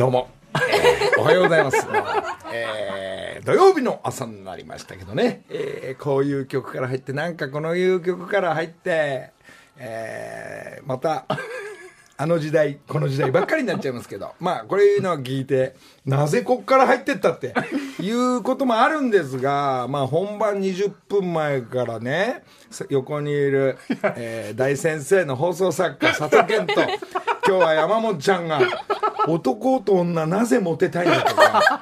どうも、えーおはようございます。えー土曜日の朝になりましたけどね、えーこういう曲から入って、なんかこのいう曲から入って、えーまた、あの時代、この時代ばっかりになっちゃいますけど、まあ、これいうのを聞いて、なぜこっから入ってったっていうこともあるんですが、まあ、本番20分前からね、横にいる、えー大先生の放送作家、佐藤健と、今日は山本ちゃんが、男と女なぜモテたいんだとか、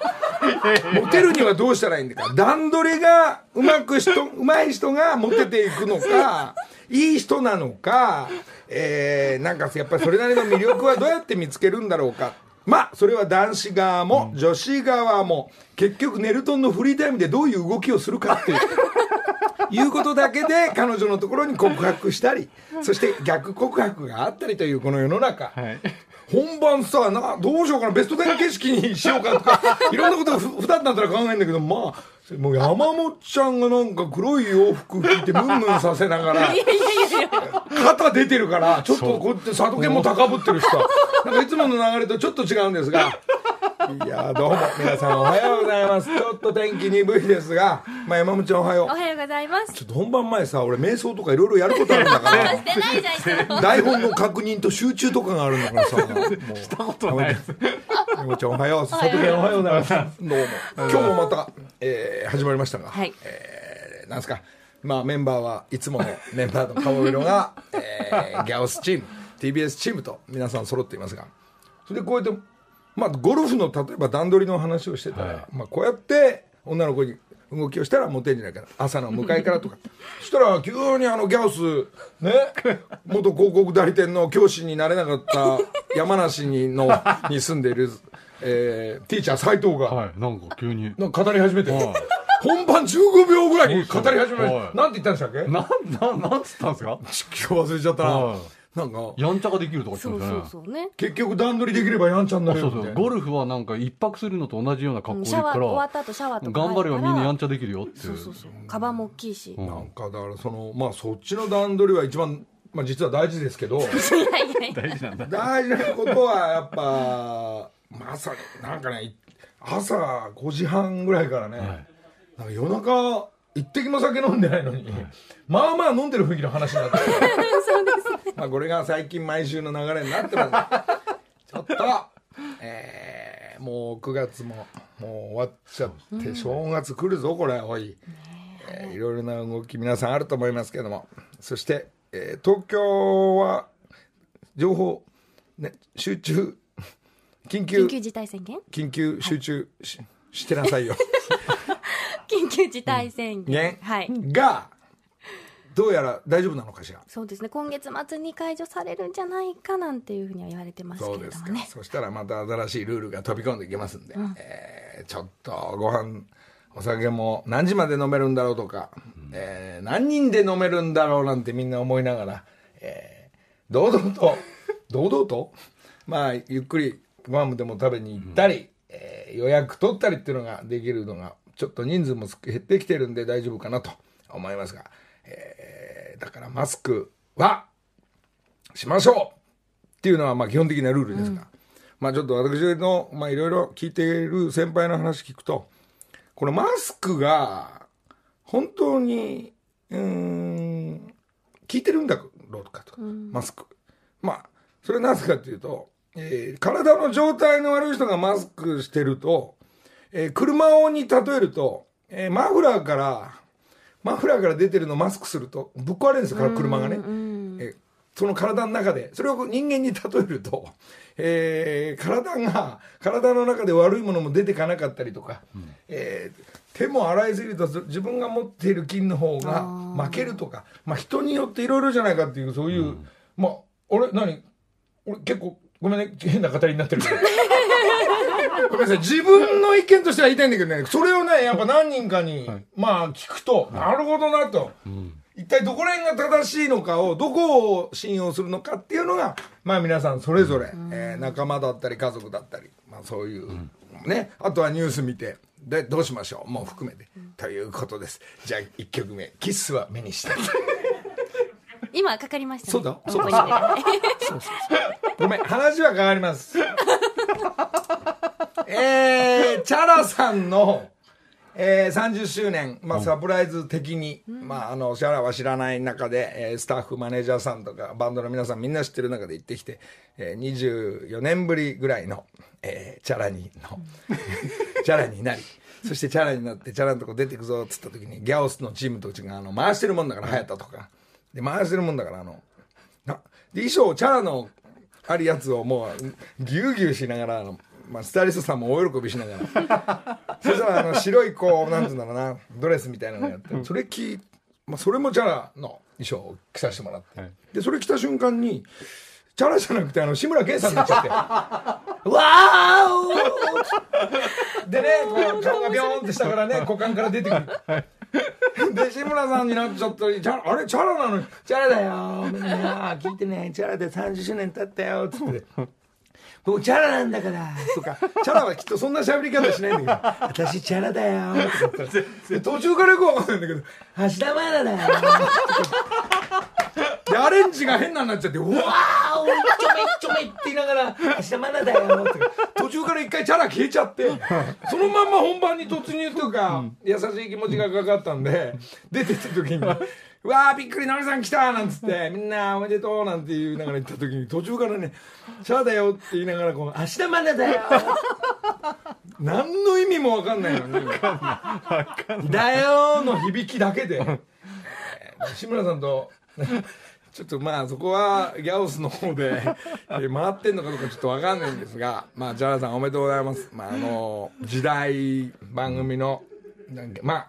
モテるにはどうしたらいいんだか、段取りがうまく人、うまい人がモテていくのか、いい人なのか、えー、なんかやっぱりそれなりの魅力はどうやって見つけるんだろうか。まあ、それは男子側も女子側も、結局ネルトンのフリータイムでどういう動きをするかっていう。いうことだけで彼女のところに告白したり、そして逆告白があったりというこの世の中。はい。本番さなどうしようかなベスト10景色にしようかとか いろんなことをふ普段だったら考えるんだけどまあもう山本ちゃんがなんか黒い洋服着てムンムンさせながら肩出てるからちょっとこうやって佐渡県も高ぶってるしさなんかいつもの流れとちょっと違うんですがいやどうも皆さんおはようございますちょっと天気鈍いですが、まあ、山本ちゃんおはようおはようございます。ちょっと本番前さ俺瞑想とかいろいろやることあるんだからしてないじゃんいつも。台本の確認と集中とかがあるんだからさもうしたことないです。山ちゃんおはよう。佐藤健おはようございます。どうも。今日もまた、えー始まりましたが、はいえーなんですか、まあメンバーはいつものメンバーの顔色が、えーギャオスチーム、TBS チームと皆さん揃っていますが、それでこうやって、まあゴルフの例えば段取りの話をしてたら、はい。まあこうやって女の子に動きをしたらモテんじゃないかな。朝の迎えからとか。そ したら急にあのギャオスね元広告代理店の教師になれなかった山梨にのに住んでいる、えーティーチャー斎藤が、はい。なんか急に。なんか語り始めて、はい。本番15秒ぐらいに語り始めました、はい。なんて言ったんでしたっけ？なん、なん、なんつったんですか？今日忘れちゃったな、はいなんかやんちゃができるとか言そうってましたね。そうそうね。結局段取りできればやんちゃになあそうそう。れるみたいなゴルフはなんか一泊するのと同じような格好でから、終わった後シャワーとか頑張ればみんなやんちちゃできるよっていそうそうそう。カバンも大きいし。うんなんかだからそのまあそっちの段取りは一番まあ実は大事ですけど いやいやいや。大事なんだ。大事なことはやっぱまさになんかね朝5時半ぐらいからね、はいなんか夜中一滴も酒飲んでないのに、まあまあ飲んでる雰囲気の話になって るまあこれが最近毎週の流れになってます ちょっと、えーもう9月ももう終わっちゃって、正月来るぞこれおい、え。ーいろいろな動き皆さんあると思いますけども。そして、えー東京は情報、ね、集中緊急緊急事態宣言？緊急集中し,、してなさいよ。緊急事態宣言。ね、はい。がどうやら大丈夫なのかしら？そうですね。今月末に解除されるんじゃないかなんていうふうには言われてますけそうですか。そしたらまた新しいルールが飛び込んでいきますんで、えーちょっとご飯お酒も何時まで飲めるんだろうとか、えー何人で飲めるんだろうなんてみんな思いながら、えー堂々と 堂々と？まあゆっくりご飯でも食べに行ったり、えー予約取ったりっていうのができるのがちょっと人数も減ってきてるんで大丈夫かなと思いますが、えーだからマスクはしましょうっていうのはまあ基本的なルールですが、まあちょっと私のまあいろいろ聞いている先輩の話聞くとこのマスクが本当にうーん効いてるんだろうかと、マスク。まあそれはなぜかというと、えー体の状態の悪い人がマスクしてると、えー車をに例えると、えーマフラーからマフラーから出てるのをマスクするとぶっ壊れるんですよ車がね。えーその体の中で。それを人間に例えると、えー体が体の中で悪いものも出てかなかったりとか、えー手も洗いすぎると自分が持っている菌の方が負けるとかまあ、人によっていろいろじゃないかっていうそういう、まあ俺何？俺結構ごめんね変な語りになってるけど ごめんなさい。自分の意見としては言いたいんだけどね。それをねやっぱ何人かに、まあ聞くと、なるほどなと。一体どこら辺が正しいのかをどこを信用するのかっていうのがまあ皆さんそれぞれ、えー仲間だったり家族だったり、まあ、そういう、ね。あとはニュース見てでどうしましょう。もう含めて、ということです。じゃあ1曲目「キスは目にしたい」今かかりましたね。そうだ。そうだごめん話は変わりますえー、チャラさんの、えー、30周年、まあ、サプライズ的に、まあ、あの、チャラは知らない中で、えースタッフ、マネージャーさんとか、バンドの皆さんみんな知ってる中で行ってきて、えー、24年ぶりぐらいの、えー、チャラにの、チャラになり、そしてチャラになって、チャラのとこ出てくぞっつった時に、ギャオスのチームとちが、あの、回してるもんだから、流行ったとか、で、回してるもんだから、あの、なで衣装チャラのあるやつをもうギューギューしながらあの、まあ、スタイリストさんも大喜びしながら。そしたらあの白いこうなんていうんだろうなドレスみたいなのやって。それ着、まあ、それもチャラの衣装を着させてもらって、はい。でそれ着た瞬間にチャラじゃなくてあの志村けんさんにな っちゃって「わーお!」でねこう顔がビョーンって下からね股間から出てくる。で志村さんになっちゃったり「チャラあれチャラなのに。チャラだよみんな。聞いてねチャラで30周年経ったよ」っつって。ここチャラなんだから。とか。チャラはきっとそんな喋り方しないんだけど「私チャラだよ」とか言ったらで途中からよくわかんないんだけど「橋田愛菜だよ」でアレンジが変なになっちゃって「うわーおいちょめちょめ」って言いながら「橋田愛菜だよ」とか。途中から一回チャラ消えちゃってそのまんま本番に突入とか、優しい気持ちがかかったんで出てった時に「うわーびっくりのりさん来た!」なんつって「みんなおめでとう」なんて言いながら言った時に途中からね「チャラだよ」って言いながらこう「明日までだよ」何の意味も分かんないのに「だよ」の響きだけで、えー志村さんとちょっとまあそこはギャオスの方で えー回ってんのかどうかちょっと分かんないんですがまあジャラさんおめでとうございます、まあ、あの時代番組のなんかまあ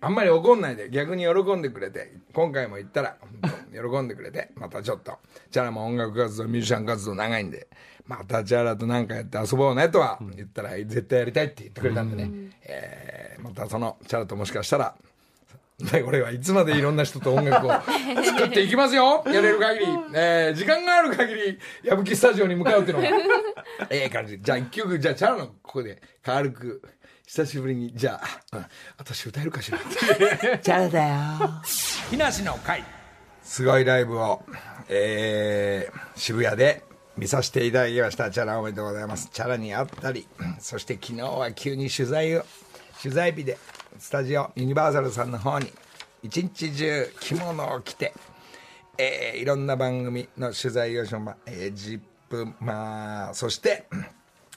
あんまり怒んないで逆に喜んでくれて今回も言ったら喜んでくれて またちょっとチャラも音楽活動ミュージシャン活動長いんでまたチャラと何かやって遊ぼうねとは言ったら絶対やりたいって言ってくれたんでね、えーまたそのチャラともしかしたらで俺はいつまでいろんな人と音楽を作っていきますよ。やれる限り、えー時間がある限り矢吹スタジオに向かうっていうのが ええ感じ。じゃあ一曲じゃあチャラのここで。軽く久しぶりに。じゃあ、うん。私歌えるかしら。チャラだよ。木梨の会。すごいライブを、えー渋谷で見させていただきました。チャラおめでとうございます。チャラに会ったり。そして昨日は急に取材を取材日でスタジオユニバーサルさんの方に一日中着物を着て、えーいろんな番組の取材をしま、えー、ジップまあそして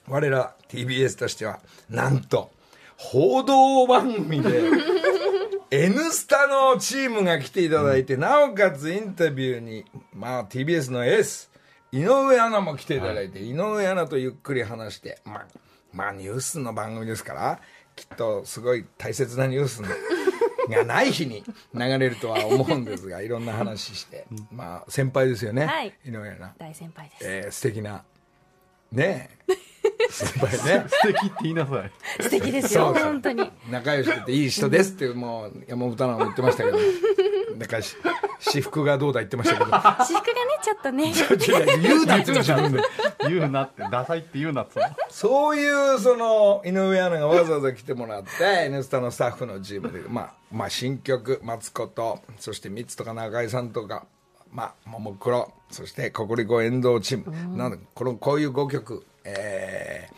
我ら TBS としてはなんと報道番組で「N スタ」のチームが来ていただいて、なおかつインタビューに、まあ、TBS のエース井上アナも来ていただいて、井上アナとゆっくり話して、まあ、まあニュースの番組ですからきっとすごい大切なニュースがない日に流れるとは思うんですがいろんな話して、まあ先輩ですよね、はい。井上アナ、大先輩です。えー素敵な。ねえ。先輩ね。素敵って言いなさい。素敵ですよ、そうそう。本当に。仲良しでていい人ですってもう山本アナも言ってましたけどなんかし私服がどうだ言ってましたけど。私服がね、ちょっとね。言うなって言ってましたね言うなってダサいって言うなってそういうその井上アナがわざわざ来てもらって「N スタ」のスタッフのチームで、まあ、まあ新曲マツコとそしてミツとか中居さんとか、まあ、ももクロそしてココリコ遠藤チーム、なんでこのこういう5曲えー、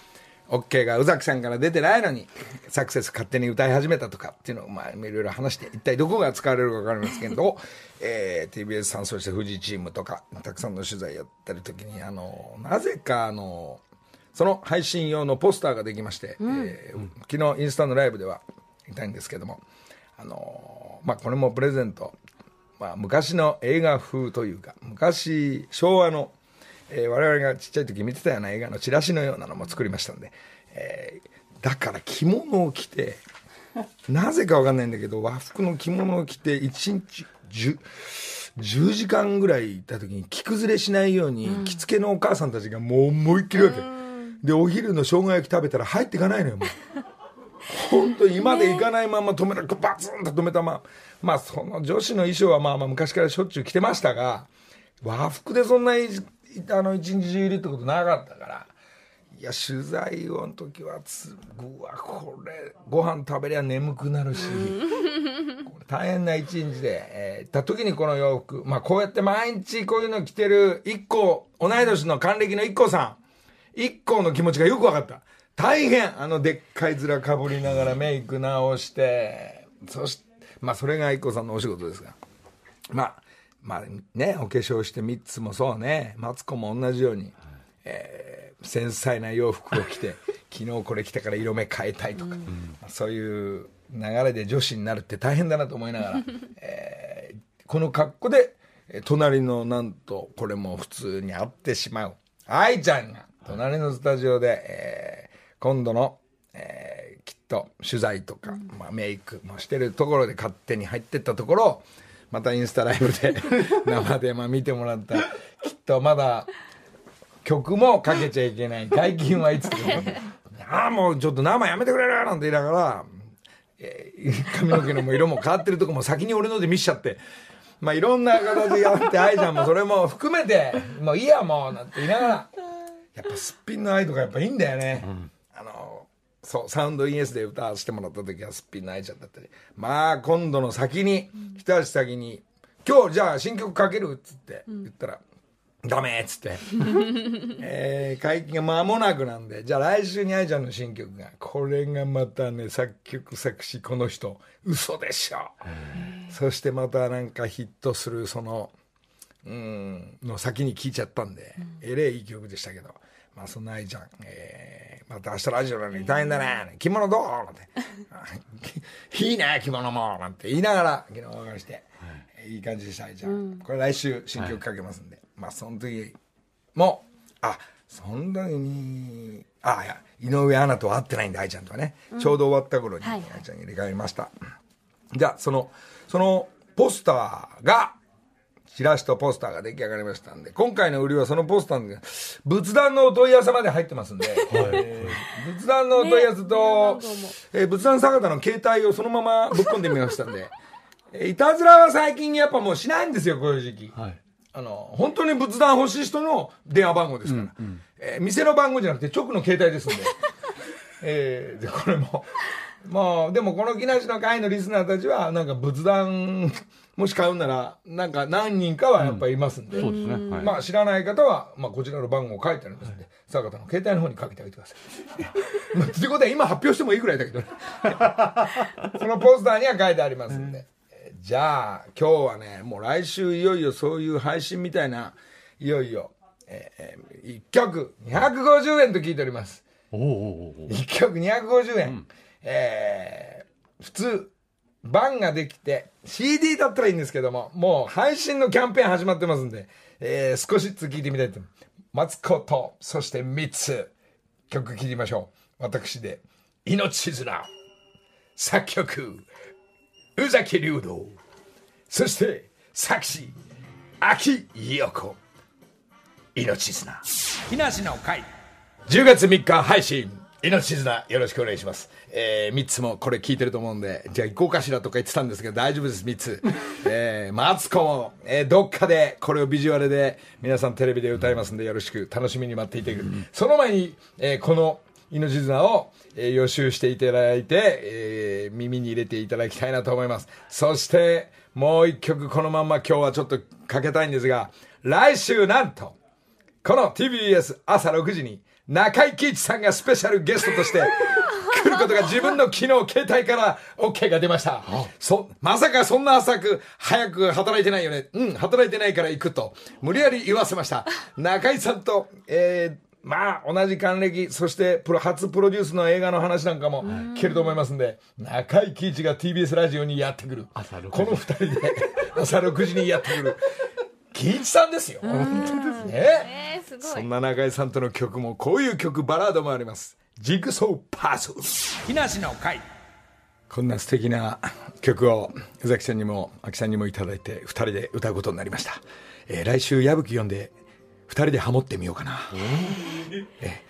OK が宇崎さんから出てないのにサクセス勝手に歌い始めたとかっていうのを、まあ、いろいろ話して一体どこが使われるか分かりますけど、えー TBS さんそして富士チームとかたくさんの取材やってる時にあのなぜかあのその配信用のポスターができまして、えー昨日インスタのライブでは見たいんですけどもあのまあこれもプレゼント。まあ、昔の映画風というか昔昭和の、えー我々がちっちゃい時見てたような映画のチラシのようなのも作りましたんで、えーだから着物を着て なぜかわかんないんだけど和服の着物を着て1日 10, 10時間ぐらい行った時に着崩れしないように着付けのお母さんたちがもう思いっきりわけ、でお昼の生姜焼き食べたら入っていかないのよもう。本当に今で行かないまま止めらバツンと止めたまま。まあその女子の衣装はまあまあ昔からしょっちゅう着てましたが和服でそんないあの一日中いるってことなかったから。いや取材をの時はつうわこれご飯食べりゃ眠くなるし。大変な一日で、えー行った時にこの洋服まあこうやって毎日こういうの着てる一個同い年の還暦の一個さん。一個の気持ちがよく分かった。大変。あのでっかい面かぶりながらメイク直してそしてまあそれが IKKO さんのお仕事ですが。まあまあねお化粧して3つもそうねマツコも同じように、えー繊細な洋服を着て 昨日これ着たから色目変えたいとか、まあそういう流れで女子になるって大変だなと思いながら、えーこの格好でえー隣のなんとこれも普通に会ってしまう愛ちゃんが隣のスタジオで、えー今度の、えーきっと取材とか、まあ、メイクもしてるところで勝手に入ってったところまたインスタライブで 生でまあ見てもらった。きっとまだ曲もかけちゃいけない。解禁はいつでもああもうちょっと生やめてくれるなんて言いながら、えー髪の毛のも色も変わってるとこも先に俺ので見しちゃって。まあいろんな形やって愛ちゃんもそれも含めてもういいやもうなんて言いながら。やっぱすっぴんの愛とかやっぱいいんだよね、あのそうサウンドインエスで歌わせてもらった時はすっぴんの愛ちゃんだったり。まあ今度の先に一足先に「今日じゃあ新曲かける」っつって言ったら「ダメ」っつって。えー解禁が間もなくなんでじゃあ来週に愛ちゃんの新曲がこれがまたね作曲作詞この人嘘でしょ。そしてまたなんかヒットするそのうんの先に聞いちゃったんで、えれえいい曲でしたけど。まあそんな愛ちゃん、えーまた明日ラジオなのに大変だね。着物どう？なんて。いいね着物も。なんて言いながら昨日お別れして、い、い感じでした。愛ちゃん、これ来週新曲かけますんで、まあその時もあそん時にあいや井上アナとは会ってないんで愛ちゃんとはね、ちょうど終わった頃にはい愛ちゃんに入れ替えました、じゃあそのそのポスターがチラシとポスターが出来上がりましたんで今回の売りはそのポスターが仏壇のお問い合わせまで入ってますんで、えー仏壇のお問い合わせと、えー仏壇坂田の携帯をそのままぶっ込んでみましたんでえーいたずらは最近やっぱもうしないんですよこういう時期、はい。あの本当に仏壇欲しい人の電話番号ですから、えー店の番号じゃなくて直の携帯ですんで。えーでこれもまあでもこの木梨の会のリスナーたちはなんか仏壇もし買うならなんか何人かはやっぱりいますんで、そうですね。はい。まあ知らない方は、まあ、こちらの番号書いてありますんで、坂田の携帯の方にかけてあげてください。まあ、ってことは今発表してもいいぐらいだけどね。そのポスターには書いてありますんで。えーじゃあ今日はね、もう来週いよいよそういう配信みたいな、いよいよ、えー、1曲250円と聞いております。おおおおお1曲250円、えー普通版ができて CD だったらいいんですけどももう配信のキャンペーン始まってますんで、えー少しずつ聴いてみたいと思いますマツコとそして3つ曲聴いてみましょう。私で「命綱」作曲宇崎竜道そして作詞秋陽子。命綱。木梨の会。10月3日配信命綱よろしくお願いします、えー、3つもこれ聞いてると思うんでじゃあ行こうかしらとか言ってたんですけど大丈夫です3つ。えー、マツコも、えー、どっかでこれをビジュアルで皆さんテレビで歌いますんでよろしく楽しみに待っていてくれ、その前に、えー、この命綱を、えー予習していただいて、えー耳に入れていただきたいなと思います。そしてもう一曲このまんま今日はちょっとかけたいんですが来週なんとこの TBS 朝6時に中井貴一さんがスペシャルゲストとして来ることが自分の昨日携帯から OK が出ました。そ、まさかそんな浅く早く働いてないよね。うん、働いてないから行くと無理やり言わせました。中井さんと、えーまあ、同じ還暦、そしてプロ、初プロデュースの映画の話なんかも聞けると思いますんで、中井貴一が TBS ラジオにやってくる。朝6時この二人で朝6時にやってくる。貴一さんですよ。本当ですね。えー、すごそいんな中井さんとの曲もこういう曲バラードもあります。ジグソーパズル木梨の会。こんな素敵な曲を宇崎さんにも秋さんにもいただいて2人で歌うことになりました、えー来週矢吹読んで2人でハモってみようかな、え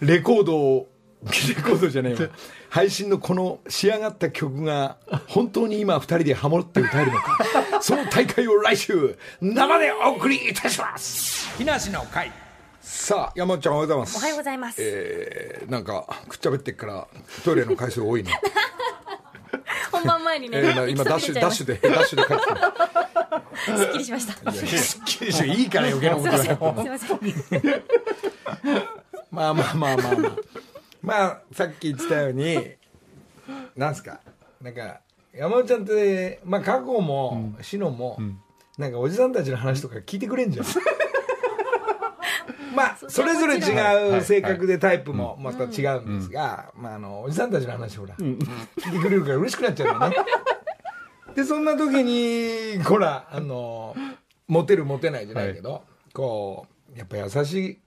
ー。レコードをレコードじゃないわ。配信のこの仕上がった曲が本当に今2人でハモって歌えるのかその大会を来週生でお送りいたします。木梨の会。さあ山本ちゃんおはようございます。おはようございます、えーなんかくっちゃべってっからトイレの回数多いね、本番前にね、えーな今ダッシュダッシュでダッシュで帰ってきた。ュすっきりしました。すっきりしょいいから余計なことだよいません。まあまあまあまあまあ。まあさっき言ってたようになんすか？なんか山本ちゃんって、まあ、過去も志乃も、なんかおじさんたちの話とか聞いてくれんじゃん。まあそれぞれ違う性格でタイプもまた違うんですが、まあ、あのおじさんたちの話ほら、聞いてくれるから嬉しくなっちゃうよね。でそんな時にほらあのモテるモテないじゃないけど、こうやっぱ優しい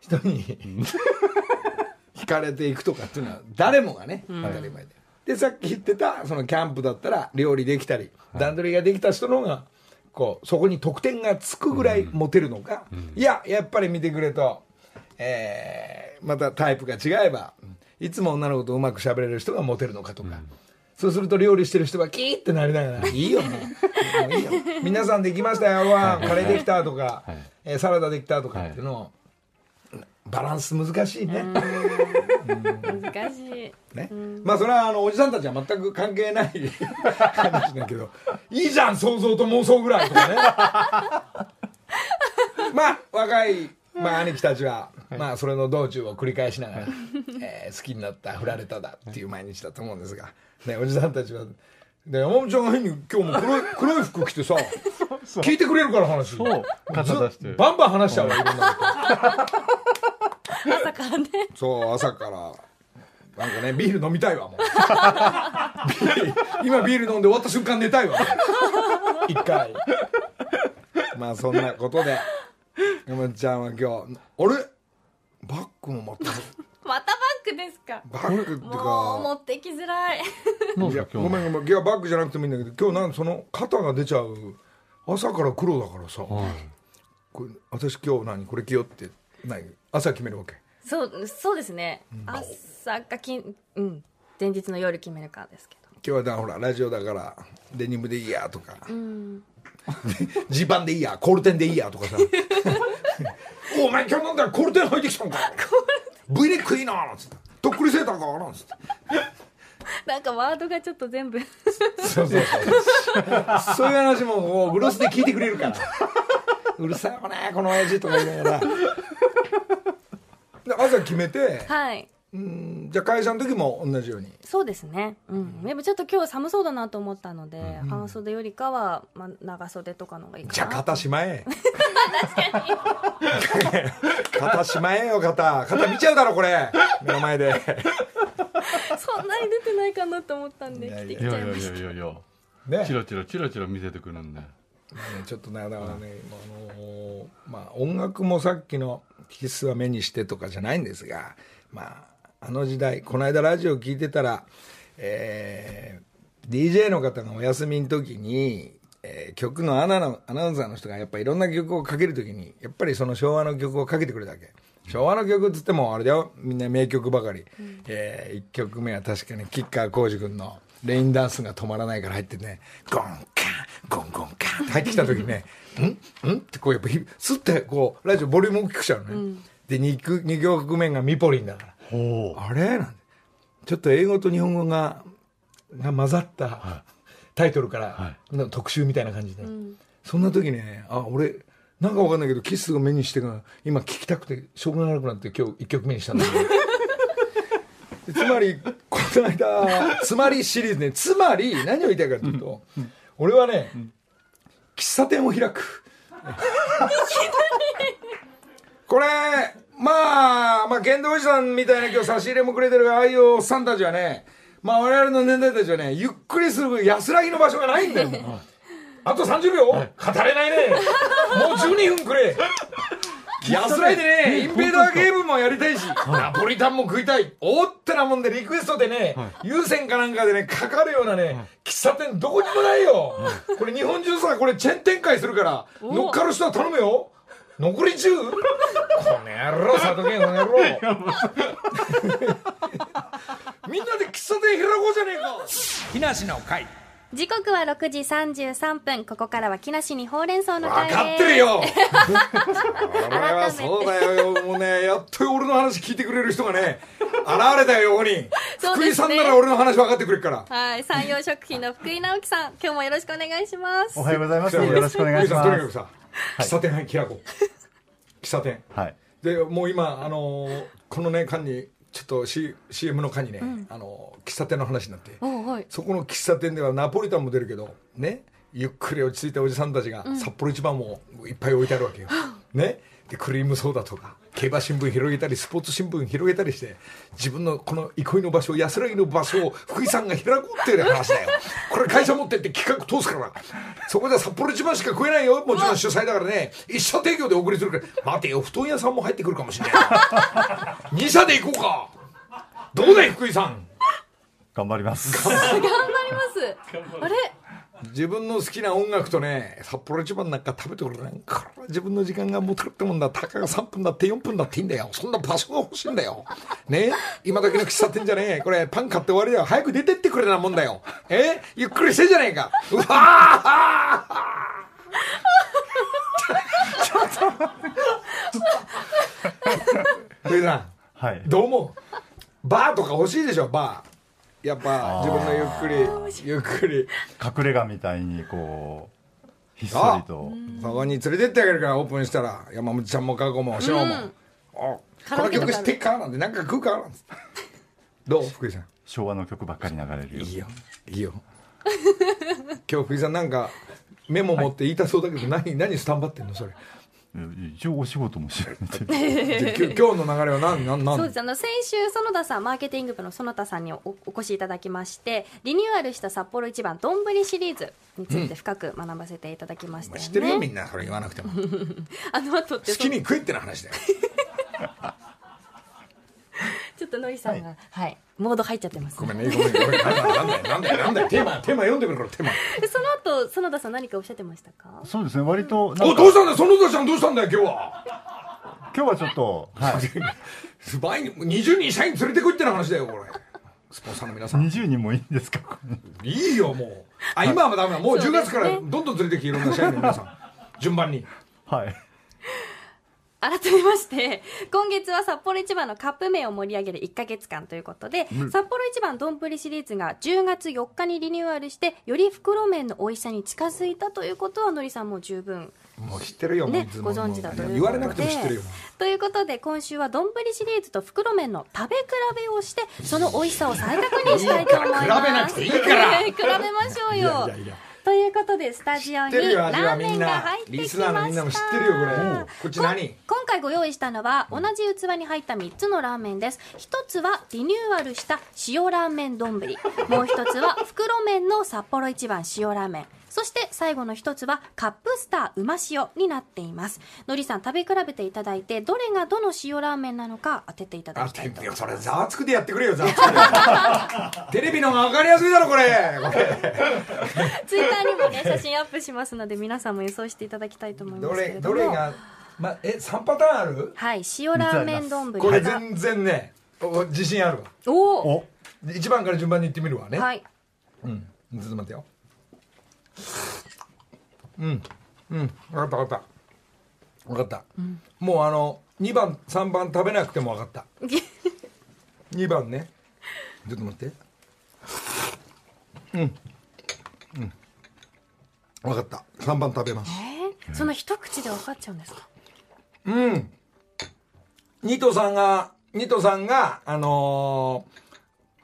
人に、惹かれていくとかっていうのは誰もがね、当たり前ででさっき言ってたそのキャンプだったら料理できたり、段取りができた人の方がこうそこに得点がつくぐらいモテるのか、いややっぱり見てくれと、えーまたタイプが違えばいつも女の子とうまく喋れる人がモテるのかとか、そうすると料理してる人はキーってなりながら、い。いよもう。いいよ。皆さんできましたよ、わカレーできたとか、えーサラダできたとかっていうのを、バランス難しいね。難しい。ね。まあそれはあのおじさんたちは全く関係ない。話だけど、いいじゃん、想像と妄想ぐらいとかね。まあ若い、まあ兄貴たちは、まあそれの道中を繰り返しながら、えー好きになった、振られただっていう毎日だと思うんですが、ね、おじさんたちは、で山本ちゃんが変に今日も黒い黒い服着てさ、聞いてくれるから話。そう。肩出して。ずバンバン話しちゃうわ、いろんなこと。朝からね。そう朝から。なんかねビール飲みたいわもう。今ビール飲んで終わった瞬間寝たいわもう。一回。まあそんなことで山本ちゃんは今日あれ？バッグもまた？またバッグですか？バッグっていうもう持かってきづらい。いごめんごめん。いやバッグじゃなくてもいいんだけど今日なんその肩が出ちゃう？朝から黒だからさ、はい。これ私今日何？これ着ようって何朝決めるわけ。そうそうですね、朝かきうん。前日の夜決めるからですけど。今日はだほらラジオだからデニムでいいやとか。うん。ジーパンでいいやコールテンでいいやとかさ。お お前今日なんだよコールテン履いてきたんか。V ネックいいななんつって。とっくりセーターかなんつって。なんかワードがちょっと全部。そうそうそう。そういう話ももうグロスで聞いてくれるからうるさいよねこの親父とか言いながら。で朝決めてはい。うんじゃあ会社の時も同じように。そうですね、うん、でもちょっと今日寒そうだなと思ったので、半袖よりかは、まあ、長袖とかの方がいいかな。じゃあ肩しまえ。肩しまえよ肩。肩見ちゃうだろこれ。目の前で。そんなに出てないかなと思ったんでいやいや。着てきいやいやいちゃいました。やいやいやね。チロチロチロチロ見せてくるんで。ねちょっとねだからね、あのーまあ音楽もさっきの「キスは目にして」とかじゃないんですがまああの時代この間ラジオ聞いてたら、えー DJ の方がお休みの時に、えー曲のアナのアナウンサーの人がやっぱりいろんな曲をかける時にやっぱりその昭和の曲をかけてくれたわけ。昭和の曲っつってもあれだよ。みんな名曲ばかり、え1曲目は確かに吉川晃司君の「レインダンスが止まらない」から入ってねゴンゴンゴンカン。って入ってきた時ね「ん？ん?」ってこうやっぱひスッてこうラジオボリューム大きくしちゃうのね、で 2, 二曲目がミポリンだから。ほあれ？なんて。ちょっと英語と日本語がが混ざったタイトルからの特集みたいな感じで、そんな時ねあ俺なんかわかんないけどキスを目にしてが今聞きたくてしょうがなくなって今日1曲目にしたんだけど。でつまりこの間つまりシリーズね。つまり何を言いたいかというと、俺はね、喫茶店を開く。これまあまあ剣道おじさんみたいな今日差し入れもくれてるああいうおっさんたちはねまあ我々の年代たちはねゆっくりする安らぎの場所がないんだよ。あと30秒、語れないね。もう12分くれ安らいでね、インベーダーゲームもやりたいし、ナポリタンも食いたい。おってなもんでリクエストでね、有線かなんかでね、かかるようなね、喫茶店どこにもないよ。これ日本中さ、これチェーン展開するから、乗っかる人は頼むよ。残り中この野郎、佐藤健、この野郎。みんなで喫茶店開こうじゃねえか。木梨の会。時刻は6時33分。ここからは木梨にほうれん草の会分です。かってるよ。俺はそうだよ。もうねやっと俺の話聞いてくれる人がね現れたよ横に、福井さんなら俺の話分かってくれるから。はい山陽食品の福井直樹さん。今日もよろしくお願いします。おはようございます。よろしくお願いしま福井さんとにかくす。さ喫茶店開こう喫茶店。はい。でもう今あのーこのね間にちょっと、C、CM の間にね、あの喫茶店の話になって。おはい。そこの喫茶店ではナポリタンも出るけどねゆっくり落ち着いたおじさんたちが札幌一番もいっぱい置いてあるわけよ、ね。でクリームソーダとか競馬新聞広げたりスポーツ新聞広げたりして自分のこの憩いの場所安らぎの場所を福井さんが開こうっていう話だよ。これ会社持ってって企画通すから。そこで札幌一番しか食えないよもちろん主催だからね。一社提供でお送りするから。待てよ布団屋さんも入ってくるかもしれない 二社で行こうか。どうだい福井さん？頑張ります。頑張ります。あれ？自分の好きな音楽とね札幌一番なんか食べてくれないこれは自分の時間が持てるってもんだ。たかが3分だって4分だっていいんだよ。そんな場所が欲しいんだよ。ね？今時の喫茶店じゃねえ。これパン買って終わりだよ。早く出てってくれなもんだよ。え？ゆっくりしてんじゃねえか。うわー！上さん。はい。どう思う？バーとか欲しいでしょ？バーやっぱ自分のゆっくりゆっくり。隠れ家みたいにこう、ひっそありと。そこに連れてってあげるからオープンしたら。山本ちゃんも加護もしのも、この曲知ってっかなんてなんか食うかなんつって どう福井さん？昭和の曲ばっかり流れるよ。いいよいいよ。今日福井さんなんかメモ持って言いたそうだけど、何何スタンバってんのそれ？一応お仕事もしてるんで。できょ 今日の流れは何何何？そうです。あの先週園田さんマーケティング部の園田さんにおお越しいただきましてリニューアルした札幌一番丼シリーズについて深く学ばせていただきましたよね、知ってるよみんな。それ言わなくても。好 あの後ってきに食えってな話だよちょっとのりさんがはい、モード入っちゃってます。ごめんね。ごめんごめんなんだなんだよ。なんだよ。なんだよテーマテーマ読んでくれこれテーマ。でその後園田さん何かおっしゃってましたか？そうですね、割と、おかどうしたんだ？よ園田ちゃんどうしたんだよ今日は。今日はちょっと、はい。倍に22社員連れてこい。ってな話だよこれスポンサーの皆さん20人もい。い。んですかい。い。よもうあ今はダメだもう10そうですね月からどんどん連れてきてい。ろんな社員の皆さん順番にはい。改めまして今月は札幌一番のカップ麺を盛り上げる1か月間ということで、札幌一番丼シリーズが10月4日にリニューアルしてより袋麺の美味しさに近づいたということはのりさんも十分もう知ってるよねご存知だということで。言われなくても知ってるよ。ということで今週は丼シリーズと袋麺の食べ比べをしてその美味しさを再確認したいと思います。比べなくていいから。比べましょうよ。いやいやいやということでスタジオにラーメンが入ってきました。今回ご用意したのは同じ器に入った3つのラーメンです。一つはリニューアルした塩ラーメン丼。もう一つは袋麺の札幌一番塩ラーメンそして最後の一つはカップスターうま塩になっています。のりさん食べ比べていただいてどれがどの塩ラーメンなのか当てていただあきたいといやそれざわつくでやってくれよざわつくで。テレビの方が分かりやすいだろこれ。ツイッターにもね写真アップしますので皆さんも予想していただきたいと思いまどれすけれども。どれがまえ3パターンある？はい塩ラーメン丼。これ全然ねお自信あるわ。おおお1番から順番にいってみるわね。はい。うん。ちょっと待ってようん。うん。分かった分かった。分かった、もうあの2番3番食べなくても分かった。2番ね。ちょっと待って。うん。うん。分かった。3番食べます。えー？その一口で分かっちゃうんですか？うん。ニトさんがニトさんがあの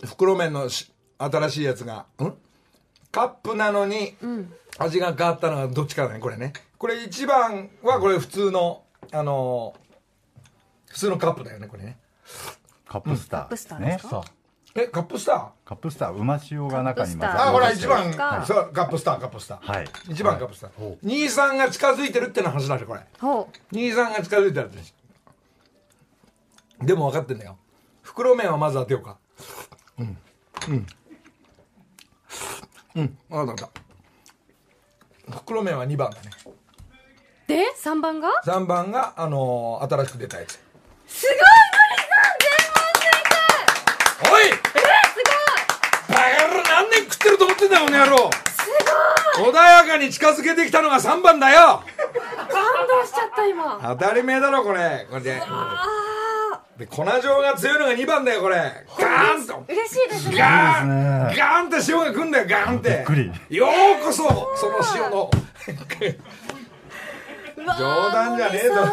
ー袋麺のし新しいやつがん？カップなのにうん。味が変わったのはどっちかだねこれね。これ1番はこれ普通のあのー普通のカップだよねこれね。カップスター、カップスターですか？えカップスター？カップスター、うま塩が中に混ざってあこれはカップス1番カップスターカップスター。はい。1番カップスター。23が近づいてるっての話だねこれ。ほう。23が近づいてるってでも分かってんだよ。袋麺はまず当てようか。うん。うんうん分かった分かった。袋麺は2番だね。で3番が？3番が、あのー新しく出たやつ。すごいおい！えすごい！バカ野郎何年食ってると思ってんだよこの野郎。すごい！穏やかに近づけてきたのが3番だよ。感動しちゃった今。当たり前だろこれ。これでで粉状が強いのが2番だよこれ。ガーンと。嬉しいですね。ガーン。ガーンって塩がくんだよガーンって。びっくり。ようこそその塩の。冗談じゃねえぞ。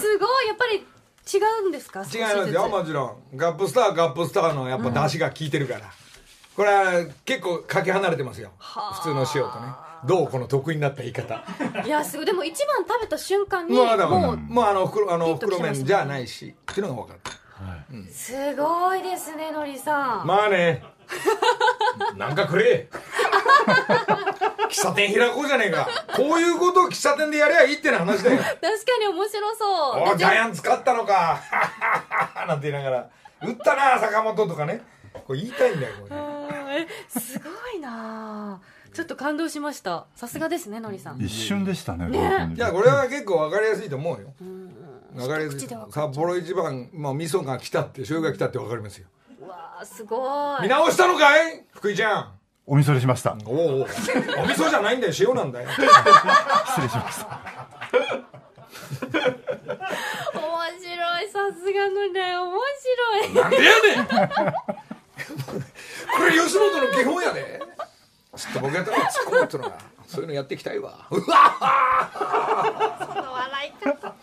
すごいやっぱり違うんですか？違いますよもちろん。ガップスターはガップスターのやっぱ出汁が効いてるから、これは結構かけ離れてますよ。普通の塩とねどうこの得意になった言い方。いやすごい。でも一番食べた瞬間にもうもうもうあの袋あの袋麺じゃないしっていうのが分かった。すごいですねのりさん、まあね。なんかくれ。喫茶店開こうじゃねえか。こういうことを喫茶店でやりゃいいってな話だよ。確かに面白そう。おジャイアンツ勝ったのか。なんて言いながら。打ったな坂本とかね。これ言いたいんだよこれ。すごいなあちょっと感動しました。さすがですねのりさん。一瞬でしたねね。いやこれは結構分かりやすいと思うよ。分かりやすい札幌一番、まあ、味噌が来たって醤油が来たって分かりますよ。うわあすごい見直したのかい？福井ちゃん。おみそれしました。おうおう。お味噌じゃないんだよ塩なんだよ。失礼しました。面白いさすがのね面白い。なんでやねん。これ吉本の基本やで。ちょっと僕やったら突っ込むってのが そういうのやっていきたいわ。うわこの笑い方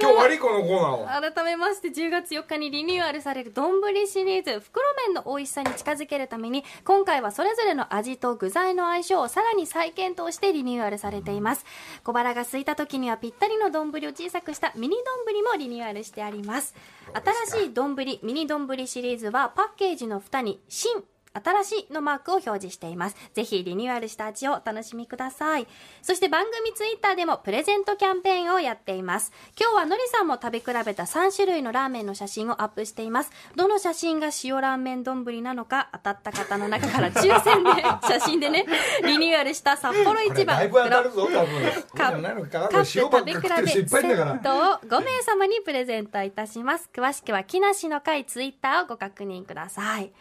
今日終わりこのコーナーを。改めまして10月4日にリニューアルされる丼シリーズ袋麺の美味しさに近づけるために今回はそれぞれの味と具材の相性をさらに再検討してリニューアルされています。小腹が空いた時にはぴったりの丼を小さくしたミニ丼もリニューアルしてあります。新しい丼ミニ丼シリーズはパッケージの蓋に新新しいのマークを表示しています。ぜひリニューアルした味をお楽しみください。そして番組ツイッターでもプレゼントキャンペーンをやっています。今日はのりさんも食べ比べた3種類のラーメンの写真をアップしています。どの写真が塩ラーメン丼なのか当たった方の中から抽選で写真でね、リニューアルした札幌一番だいぶ当たる袋ぞ多分カップ食べ比べセットを5名様にプレゼントいたします詳しくは木梨の会ツイッターをご確認ください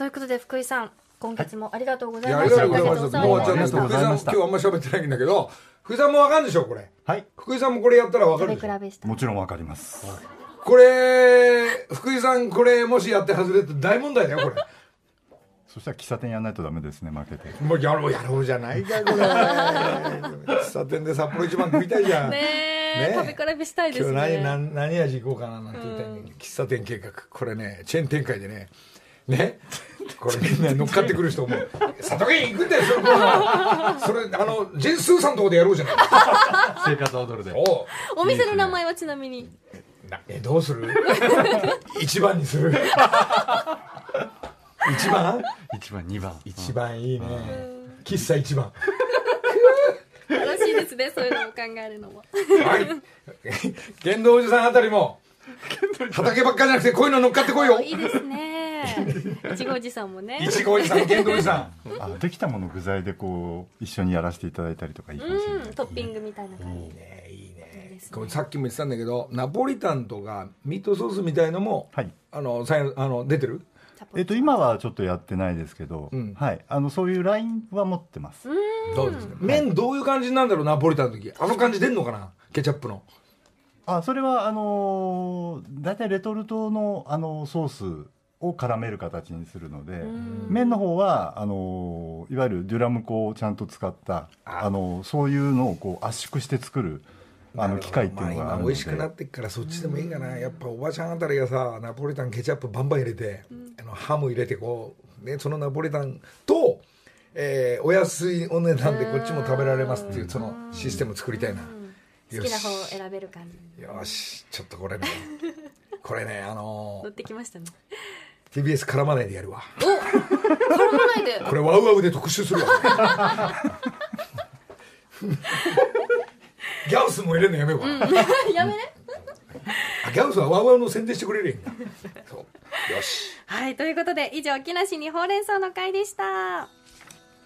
ということで福井さん今月もありがとうございました。りがとうございます。もうちょっと福井さん今日あんま喋ってないんだけど福井さんもわかるんでしょこれ。はい。福井さんもこれやったらわかるでしょ。比べした。もちろんわかります。これ福井さんこれもしやって外れると大問題だよこれ。そしたら喫茶店やらないとダメですね負けて。もうやろうやろうじゃないかこれ。喫茶店で札幌一番食いたいじゃん。ねえね食べ比べしたいで今日すね何何何味行こうかななんて言いたいんだけど。喫茶店計画。これねチェーン展開でね。ねこれみんな乗っかってくる人も「佐藤健行くんだよ それこうそれあのジェンスーさんのとこでやろうじゃない。生活踊るで。おう。お店の名前はちなみに。なえどうする？一番にする。一番？一番二番。一番いいね。喫茶一番。楽しいですねそういうのを考えるのも。はい。剣道おじさんあたりも畑ばっかじゃなくてこういうの乗っかってこいよ。いいですねいちごおじさんもね。いちごおじさん剣道おじさん。あできたもの具材でこう一緒にやらせていただいたりとかいいかもしれない。うんトッピングみたいな感じねいいね。ですね。これさっきも言ってたんだけどナポリタンとかミートソースみたいのも、はい。あのさいあの出てる？えっと今はちょっとやってないですけど、うん。はい。あのそういうラインは持ってます、そうですね麺どういう感じなんだろうナポリタンの時。あの感じ出んのかな？ケチャップの。あそれはあのー大体レトルトのあのソースを絡める形にするので麺の方はあのーいわゆるデュラム粉をちゃんと使ったあ。あのそういうのをこう圧縮して作るあの機械っていうのがあまあ、るので、今美味しくなってっからそっちでもいいかな。やっぱおばちゃんあたりがさナポリタンケチャップバンバン入れて、あのハム入れてこう、ね、そのナポリタンと、えーお安いお値段でこっちも食べられますっていうそのシステム作りたいな。好きな方を選べる感じ。よし。ちょっとこれね。これねあの乗ってきましたね TBS 絡まないでやるわ。お絡まないで。これワウワウで特集するわ。ギャウスも入れるのやめようかな、やめねあギャウスはワウワウの宣伝してくれるやんか。そう。よし。はいということで以上木梨にほうれん草の会でした。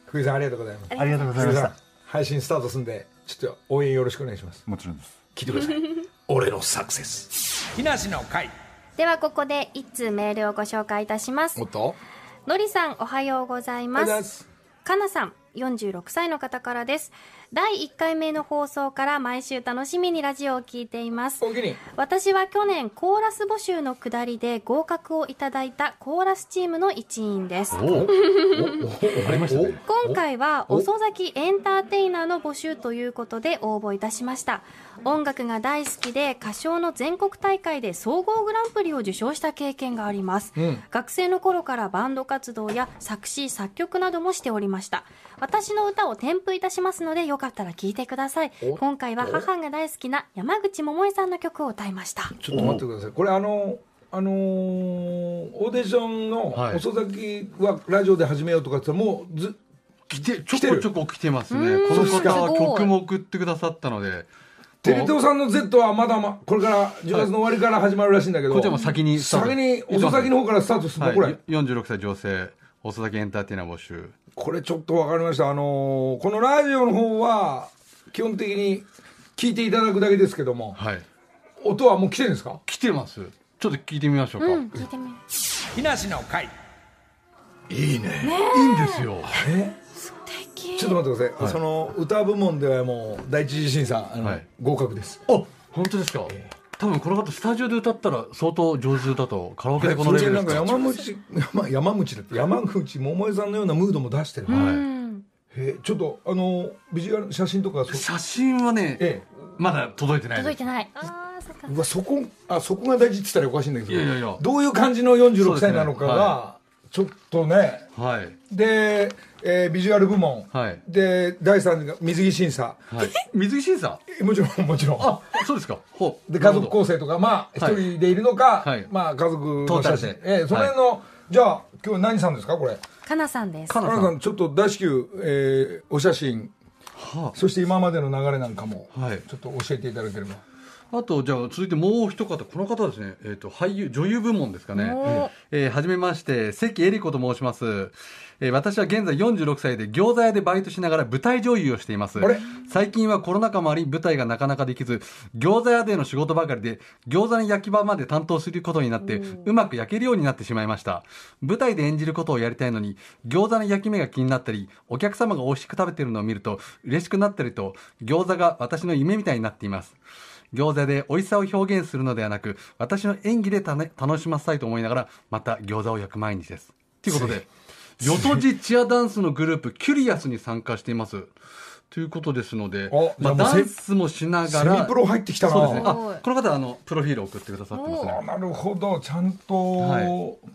福井さんありがとうございます。ありがとうございました。福井さん配信スタートすんでちょっと応援よろしくお願いします。もちろんです。聞いてください。俺のサクセス。木梨の会ではここで一通メールをご紹介いたします。のりさんおはようございあります。がとうございます。かなさん46歳の方からです第1回目の放送から毎週楽しみにラジオを聞いています。私は去年コーラス募集の下りで合格をいただいたコーラスチームの一員です。おおありましたね。今回はお遅咲きエンターテイナーの募集ということで応募いたしました。音楽が大好きで歌唱の全国大会で総合グランプリを受賞した経験があります、うん。学生の頃からバンド活動や作詞作曲などもしておりました。私の歌を添付いたしますのでよかったら聴いてください。お今回は母が大好きな山口百恵さんの曲を歌いました。ちょっと待ってください。これあのあのーオーディションのはい。遅咲きはラジオで始めようとかって言ったらもうず来て来てるちょこちょこ来てますね。うん。このす方は曲も送ってくださったのでテレ東さんの Z はまだまこれから10月の終わりから始まるらしいんだけど、こっちはもう先に先に遅咲きの方からスタートするの、はい。これ。46歳女性遅咲きエンターテイナー募集これちょっと分かりました。あのーこのラジオの方は基本的に聞いていただくだけですけどもはい。音はもう来てるんですか？来てます。ちょっと聞いてみましょうか、うん聞いてみる木梨の会。いいね。いいんですよ。素敵。ちょっと待ってください、はい。その歌部門ではもう第一次審査あの、はい。合格です。あ本当ですか？多分この方スタジオで歌ったら相当上手だと。カラオケでこのレベルですか？山口山山口だって。山口百恵さんのようなムードも出してる、はいうん。へえちょっとあのビジュアル写真とかそ写真はね、えまだ届いてない届いてない。ああそわそこあそこが大事って言ったらおかしいんだけどいやいやいや。どういう感じのそう46ですね歳なのかが、はちょっとねはい。で、えービジュアル部門、はい。で第3が水着審査。はい。水着審査？えもちろんもちろん。あそうですか。ほう。で家族構成とかまあ一はい。人でいるのか、はい。まあ家族の写真。ええそれの、じゃあ今日何さんですかこれ？かなさんです。かなさん花さんちょっと大至急、えーお写真。はそして今までの流れなんかも、はい。ちょっと教えていただければあとじゃあ続いてもう一方この方ですね、えー、と俳優女優部門ですかね。おー。えーはじめまして関恵理子と申します、えー私は現在46歳で餃子屋でバイトしながら舞台女優をしています。あれ？最近はコロナ禍もあり舞台がなかなかできず餃子屋での仕事ばかりで餃子の焼き場まで担当することになってうまく焼けるようになってしまいました。舞台で演じることをやりたいのに餃子の焼き目が気になったりお客様が美味しく食べてるのを見ると嬉しくなったりと餃子が私の夢みたいになっています餃子で美味しさを表現するのではなく私の演技でた、ね、楽しませたいと思いながらまた餃子を焼く毎日です。ということで よとじチアダンスのグループキュリアスに参加しています。ということですのでお、まあ、ダンスもしながらセミプロ入ってきたな。そうですね。あこの方はあのプロフィールを送ってくださってますおねあなるほど。ちゃんと、はい。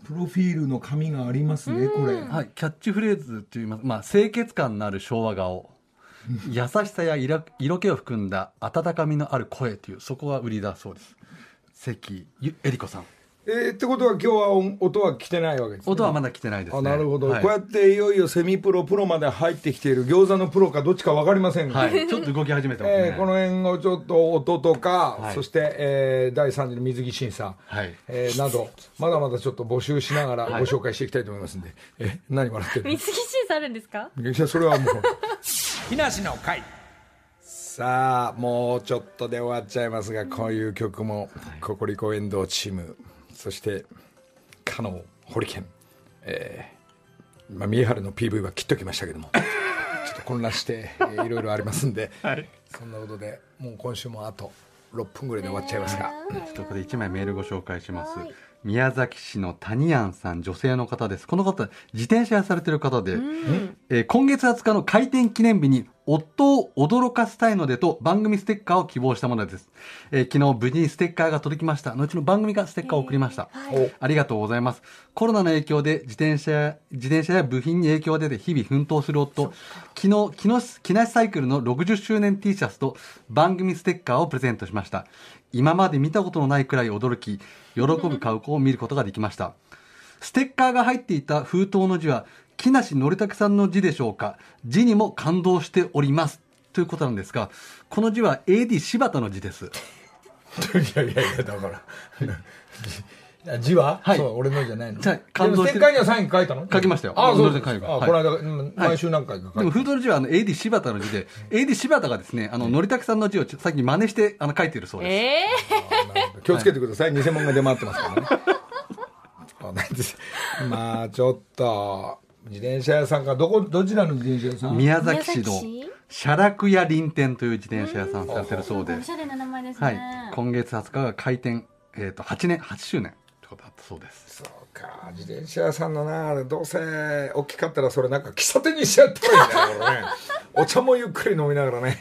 プロフィールの紙がありますねこれ、はい、キャッチフレーズといいます、まあ、清潔感のある昭和顔 優しさや色色気を含んだ温かみのある声というそこが売りだそうです。関ゆえりこさん。えーってことは今日は音音は来てないわけです、ね、音はまだ来てないですね。あなるほど、はい。こうやっていよいよセミプロプロまで入ってきている餃子のプロかどっちか分かりませんが、はい、ちょっと動き始めてますね、えーこの辺をちょっと音とか、はい。そして、えー第3次の水着審査、はい。えーなどまだまだちょっと募集しながらごはい。紹介していきたいと思いますんで、え何笑ってるの？水着審査あるんですか？いやそれはもう木梨の会。さあもうちょっとで終わっちゃいますがこういう曲もココリコ遠藤チームそしてカノホリケン、えーまあ、三重春の PV は切っときましたけども ちょっと混乱して、えーいろいろありますんで、そんなことでもう今週もあと6分ぐらいで終わっちゃいますが、ちょっとここで1枚メールご紹介します、はい宮崎市の谷庵さん女性の方です。この方自転車屋されてる方で、えー今月20日の開店記念日に夫を驚かせたいのでと番組ステッカーを希望したものです、えー昨日無事にステッカーが届きました。後の番組がステッカーを送りました、おありがとうございます。コロナの影響で自転車や、自転車や部品に影響が出て日々奮闘する夫。昨日、木梨サイクルの60周年 T シャツと番組ステッカーをプレゼントしました。今まで見たことのないくらい驚き、喜ぶ顔を見ることができました。ステッカーが入っていた封筒の字は、木梨憲武さんの字でしょうか字にも感動しております。ということなんですが、この字は AD 柴田の字です。いやいやいやだから字は、はい。そう俺のじゃないの。じゃあで感動してにはサイン書いたの？書きましたよ。あそう。です書いた。あ、はい。この間、うん毎週何回か書いてでも、フードの字はあの AD 柴田の字で、AD 柴田がですね、あの、のりたけさんの字をちょさっき真似して、あの、書いてるそうです。ええ気をつけてください、偽物が出回ってますからね。あ なんです。まあちょっと自転車屋さんかどこどちらの自転車屋さん？宮崎市の宮崎市？写楽屋林店という自転車屋さんされてるそうでおしゃれな名前ですはいね、今月20日が開店、えー、と8年8周年ことだったそうです。そうか。自転車屋さんのなどうせ大きかったらそれなんか喫茶店にしちゃったらいいんだよこれね。お茶もゆっくり飲みながらね。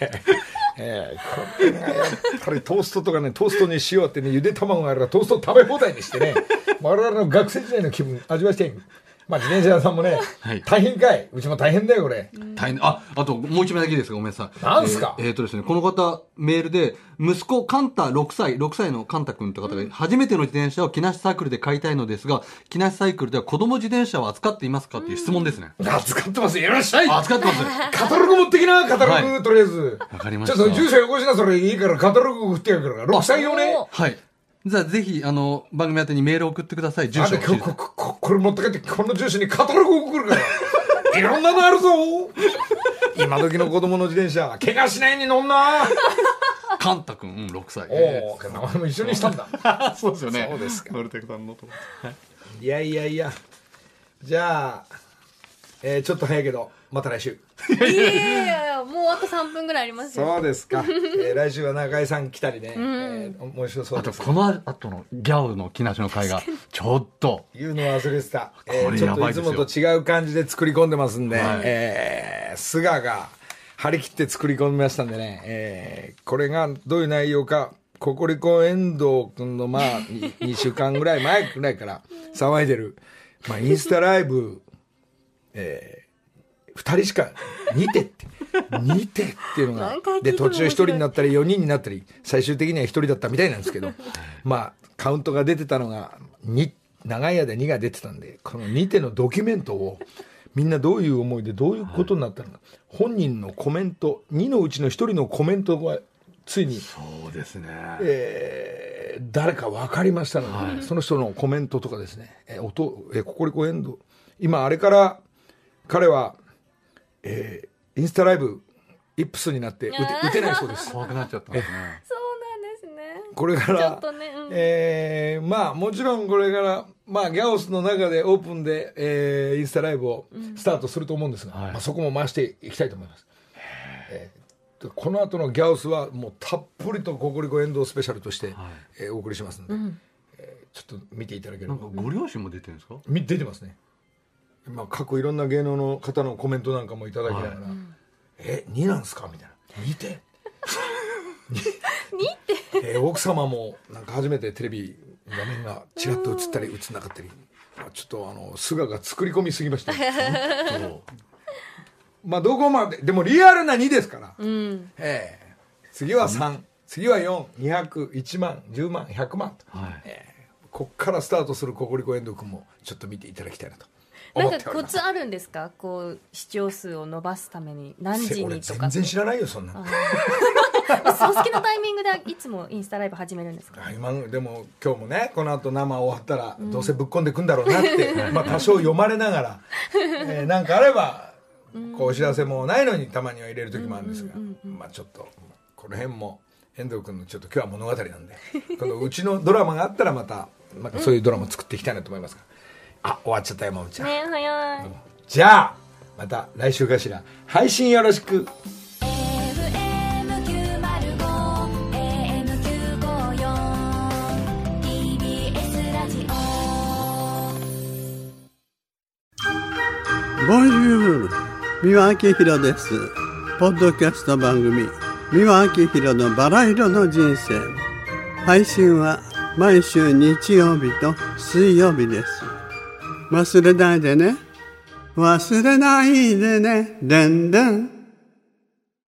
えー、これがやっぱりトーストとかねトーストに塩あってねゆで卵があるからトースト食べ放題にしてね。我々の学生時代の気分味わしてまあ自転車屋さんもね、はい。大変かい。うちも大変だよこれ。大変。ああともう一枚だけいいです。かごめんなさい。なんすか？えーえーとですねこの方メールで息子カンタ6歳6歳のカンタ君って方が、初めての自転車を木梨サークルで買いたいのですが木梨サイクルでは子供自転車を扱っていますかっていう質問ですね、扱ってますよ。いらっしゃい。あ扱ってますカタログ持ってきなカタログ、はい。とりあえず。わかりました。ちょっと住所よこしなそれ。いいからカタログ送ってやるから。6歳用ね。おはいじゃあぜひあの番組宛てにメールを送ってください。住所をこここれ持って帰ってこの住所にカタログ送るから。いろんなのあるぞ今時の子供の自転車怪我しないに乗んな。カンタ君、うん、6歳。おお名前も一緒にしたんだ。そうですよね。そうですか。ノルテクさんのといやいやいや。じゃあ、えーちょっと早いけどまた来週。いやいやいやもうあと3分ぐらいありますよ。そうですか、えー来週は中井さん来たりね、えー面白そうあです。とこの後のギャオの木梨の会がちょっと。言うの忘れてた、えこれーちょっといつもと違う感じで作り込んでますんで、はい。えー菅が張り切って作り込みましたんでね、えーこれがどういう内容かココリコ遠藤君のまあ 2週間ぐらい前ぐらいから騒いでる、まあ、インスタライブ、えー、2人しか2手って。2手っていうのが。で途中1人になったり4人になったり最終的には1人だったみたいなんですけど。まあカウントが出てたのが2長い間2が出てたんでこの2手のドキュメントをみんなどういう思いでどういうことになったのか、本人のコメント2のうちの1人のコメントがついに、そうですね。えー誰か分かりましたので、その人のコメントとかですね「えー音えーココリコエンド」今あれから彼は、えーインスタライブイップスになって打て打てないそうです。怖くなっちゃったんですね。そうなんですね。これからちょっとねうん。えーまあもちろんこれからまあギャオスの中でオープンで、えーインスタライブをスタートすると思うんですが、はい。まあ、そこも回していきたいと思います、えーでこの後のギャオスはもうたっぷりとココリコエンドスペシャルとして、えーお送りしますので、えーちょっと見ていただければ。なんかご両親も出てるんですか？み出てますね、まあ、過去いろんな芸能の方のコメントなんかもいただきながら「え2なんすか?」みたいな「2て?」えー奥様もなんか初めてテレビ画面がちらっと映ったり映んなかったり。まあちょっとあの菅が作り込みすぎましたまあどこまででもリアルな2ですから、うん。ええ。次は3次は4201万10万100万と、はい。ええ。こっからスタートするココリコ遠藤君もちょっと見ていただきたいなとなんかコツあるんですか？こう視聴数を伸ばすために何時俺にとか全然知らないよそんなの。お好 きなタイミングでいつもインスタライブ始めるんですか？あ今でも今日もねこの後生終わったらどうせぶっこんでくんだろうなって、まあ多少読まれながら、えーなんかあればこうお知らせもないのにたまには入れる時もあるんですが、まあちょっとこの辺も遠藤君のちょっと今日は物語なんでこのうちのドラマがあったらまた、まあ、そういうドラマ作っていきたいなと思いますがあ終わっちゃった山内ちゃん、ね早い。じゃあまた来週かしら。配信よろしく。FM905-AM954TBS ラジオボンジュール三輪明宏です。ポッドキャスト番組三輪明宏のバラ色の人生。配信は毎週日曜日と水曜日です忘れないでね。忘れないでね。でんでん。